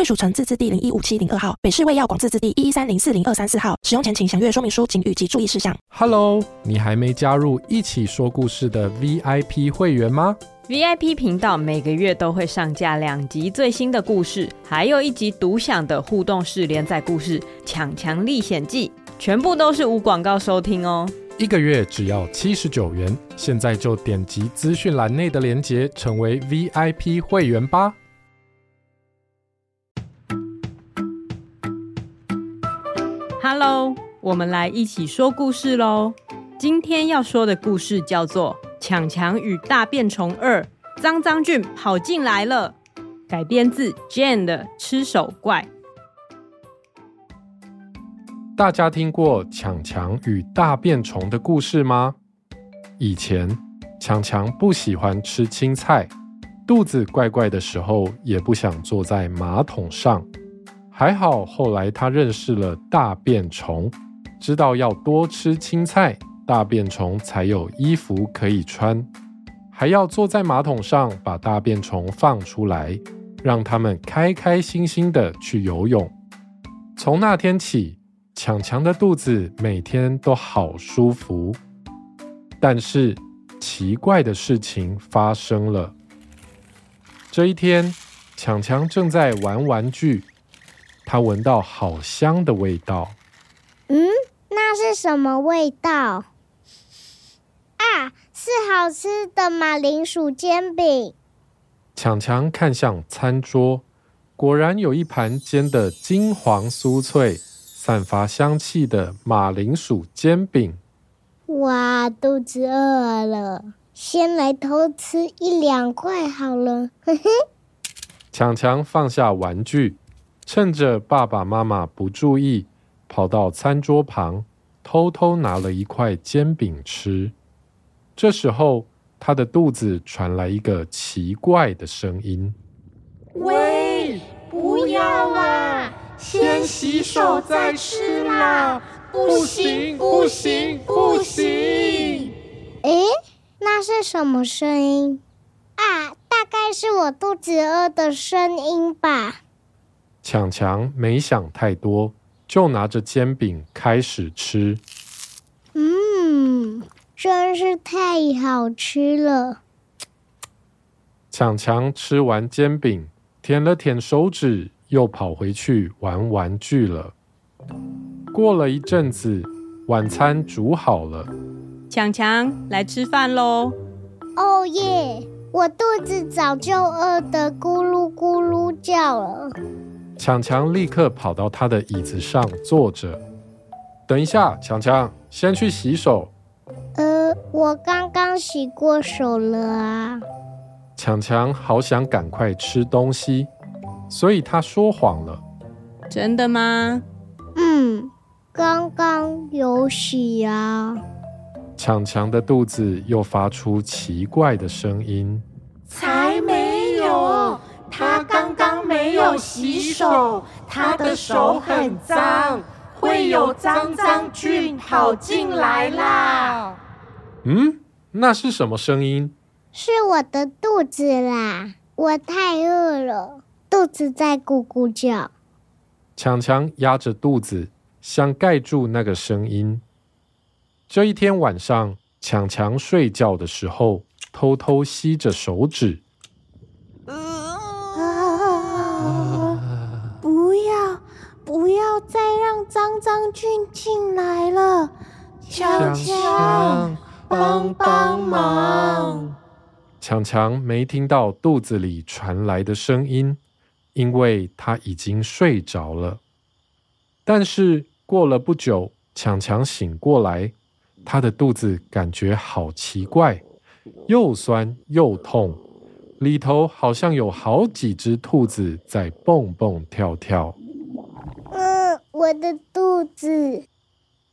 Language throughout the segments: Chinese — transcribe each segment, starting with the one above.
贵属城自治地零一五七零二号，北市卫药广自治地一一三零四零二三四号。使用前请详阅说明书、警语及注意事项。Hello，你还没加入一起说故事的 VIP 会员吗？VIP 频道每个月都会上架两集最新的故事，还有一集独享的互动式连载故事《强强历险记》，全部都是无广告收听哦。一个月只要七十九元，现在就点击资讯栏内的链接，成为 VIP 会员吧。Hello，我们来一起说故事喽。今天要说的故事叫做《强强与大便虫二》，脏脏菌跑进来了。改编自 Jane 的《吃手怪》。大家听过强强与大便虫的故事吗？以前强强不喜欢吃青菜，肚子怪怪的时候也不想坐在马桶上。还好，后来他认识了大便虫，知道要多吃青菜，大便虫才有衣服可以穿，还要坐在马桶上把大便虫放出来，让他们开开心心的去游泳。从那天起，强强的肚子每天都好舒服。但是奇怪的事情发生了。这一天，强强正在玩玩具。他闻到好香的味道。嗯，那是什么味道？啊，是好吃的马铃薯煎饼。强强看向餐桌，果然有一盘煎的金黄酥脆、散发香气的马铃薯煎饼。哇，肚子饿了，先来偷吃一两块好了。嘿嘿。强强放下玩具。趁着爸爸妈妈不注意，跑到餐桌旁，偷偷拿了一块煎饼吃。这时候，他的肚子传来一个奇怪的声音：“喂，不要啦，先洗手再吃啦！不行，不行，不行！”诶，那是什么声音？啊，大概是我肚子饿的声音吧。强强没想太多，就拿着煎饼开始吃。嗯，真是太好吃了。强强吃完煎饼，舔了舔手指，又跑回去玩玩具了。过了一阵子，晚餐煮好了。强强来吃饭喽！哦耶！我肚子早就饿得咕噜咕噜叫了。强强立刻跑到他的椅子上坐着。等一下，强强，先去洗手。呃，我刚刚洗过手了啊。强强好想赶快吃东西，所以他说谎了。真的吗？嗯，刚刚有洗啊。强强的肚子又发出奇怪的声音。才没有。他刚刚没有洗手，他的手很脏，会有脏脏菌跑进来啦。嗯，那是什么声音？是我的肚子啦，我太饿了，肚子在咕咕叫。强强压着肚子，想盖住那个声音。这一天晚上，强强睡觉的时候，偷偷吸着手指。不要再让脏脏菌进来了，强强，帮帮忙！强强没听到肚子里传来的声音，因为他已经睡着了。但是过了不久，强强醒过来，他的肚子感觉好奇怪，又酸又痛，里头好像有好几只兔子在蹦蹦跳跳。嗯，我的肚子。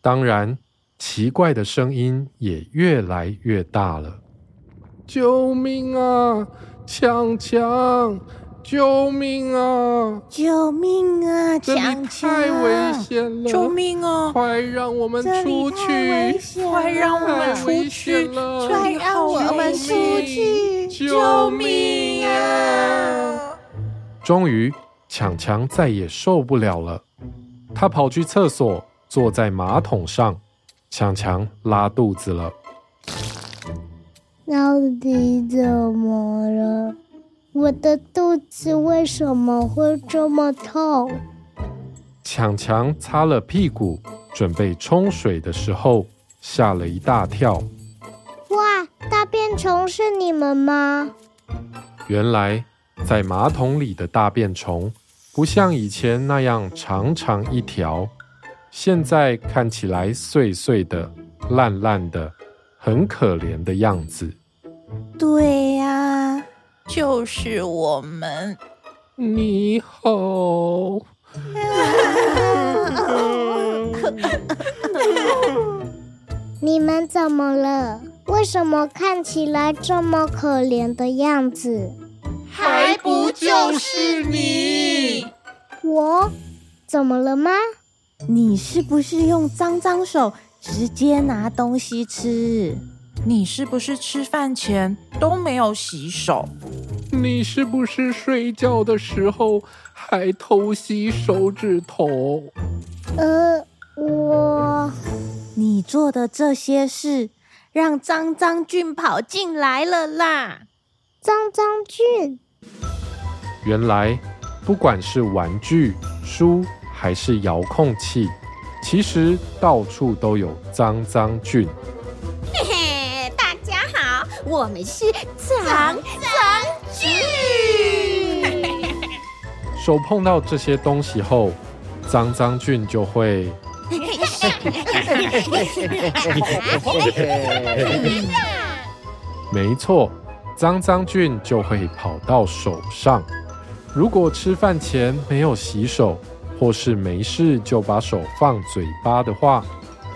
当然，奇怪的声音也越来越大了。救命啊！强强！救命啊！救命啊！这里太危险了！救命啊！快让我们出去！快让我们出去！快让我们出去！救命啊！终于，强强再也受不了了，他跑去厕所，坐在马桶上。强强拉肚子了，到底怎么了？我的肚子为什么会这么痛？强强擦了屁股，准备冲水的时候，吓了一大跳。哇，大便虫是你们吗？原来在马桶里的大便虫，不像以前那样长长一条，现在看起来碎碎的、烂烂的，很可怜的样子。对呀、啊。就是我们，你好。你们怎么了？为什么看起来这么可怜的样子？还不就是你？我怎么了吗？你是不是用脏脏手直接拿东西吃？你是不是吃饭前都没有洗手？你是不是睡觉的时候还偷洗手指头？呃，我……你做的这些事让脏脏菌跑进来了啦！脏脏菌？原来不管是玩具、书还是遥控器，其实到处都有脏脏菌。嘿嘿，大家好我们是脏脏菌，手碰到这些东西后，脏脏菌就会。没错，脏脏菌就会跑到手上。如果吃饭前没有洗手，或是没事就把手放嘴巴的话，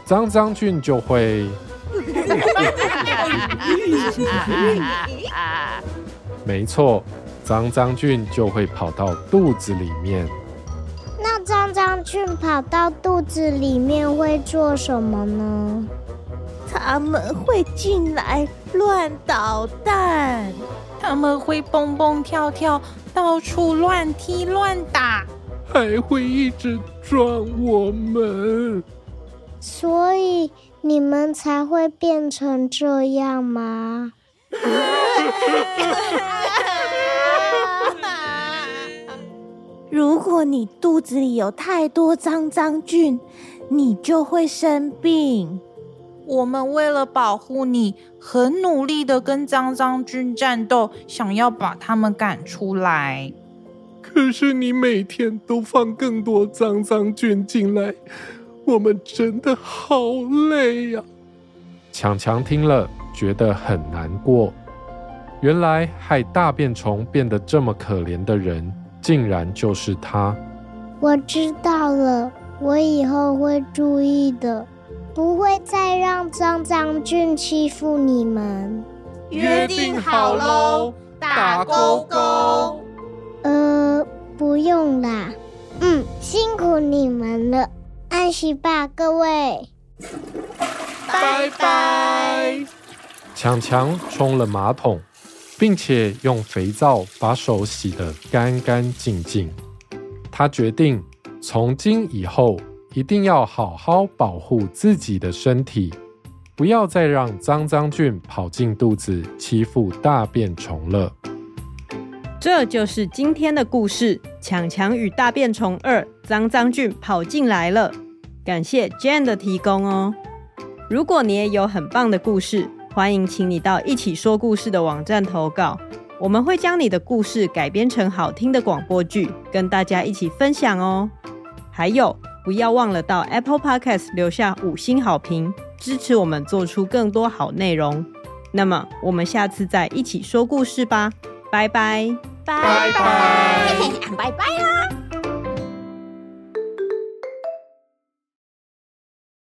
脏脏菌就会。没错，脏脏菌就会跑到肚子里面。那脏脏菌跑到肚子里面会做什么呢？他们会进来乱捣蛋，他们会蹦蹦跳跳，到处乱踢乱打，还会一直撞我们。所以。你们才会变成这样吗？如果你肚子里有太多脏脏菌，你就会生病。我们为了保护你，很努力的跟脏脏菌战斗，想要把他们赶出来。可是你每天都放更多脏脏菌进来。我们真的好累呀！强强听了觉得很难过。原来害大便虫变得这么可怜的人，竟然就是他。我知道了，我以后会注意的，不会再让脏脏菌欺负你们。约定好喽，打勾勾。呃，不用啦。嗯，辛苦你们了。安息吧，各位，拜拜。强强冲了马桶，并且用肥皂把手洗得干干净净。他决定从今以后一定要好好保护自己的身体，不要再让脏脏菌跑进肚子欺负大便虫了。这就是今天的故事：强强与大便虫二，脏脏菌跑进来了。感谢 Jane 的提供哦。如果你也有很棒的故事，欢迎请你到一起说故事的网站投稿，我们会将你的故事改编成好听的广播剧，跟大家一起分享哦。还有，不要忘了到 Apple Podcast 留下五星好评，支持我们做出更多好内容。那么，我们下次再一起说故事吧，拜拜，拜拜，拜拜啦。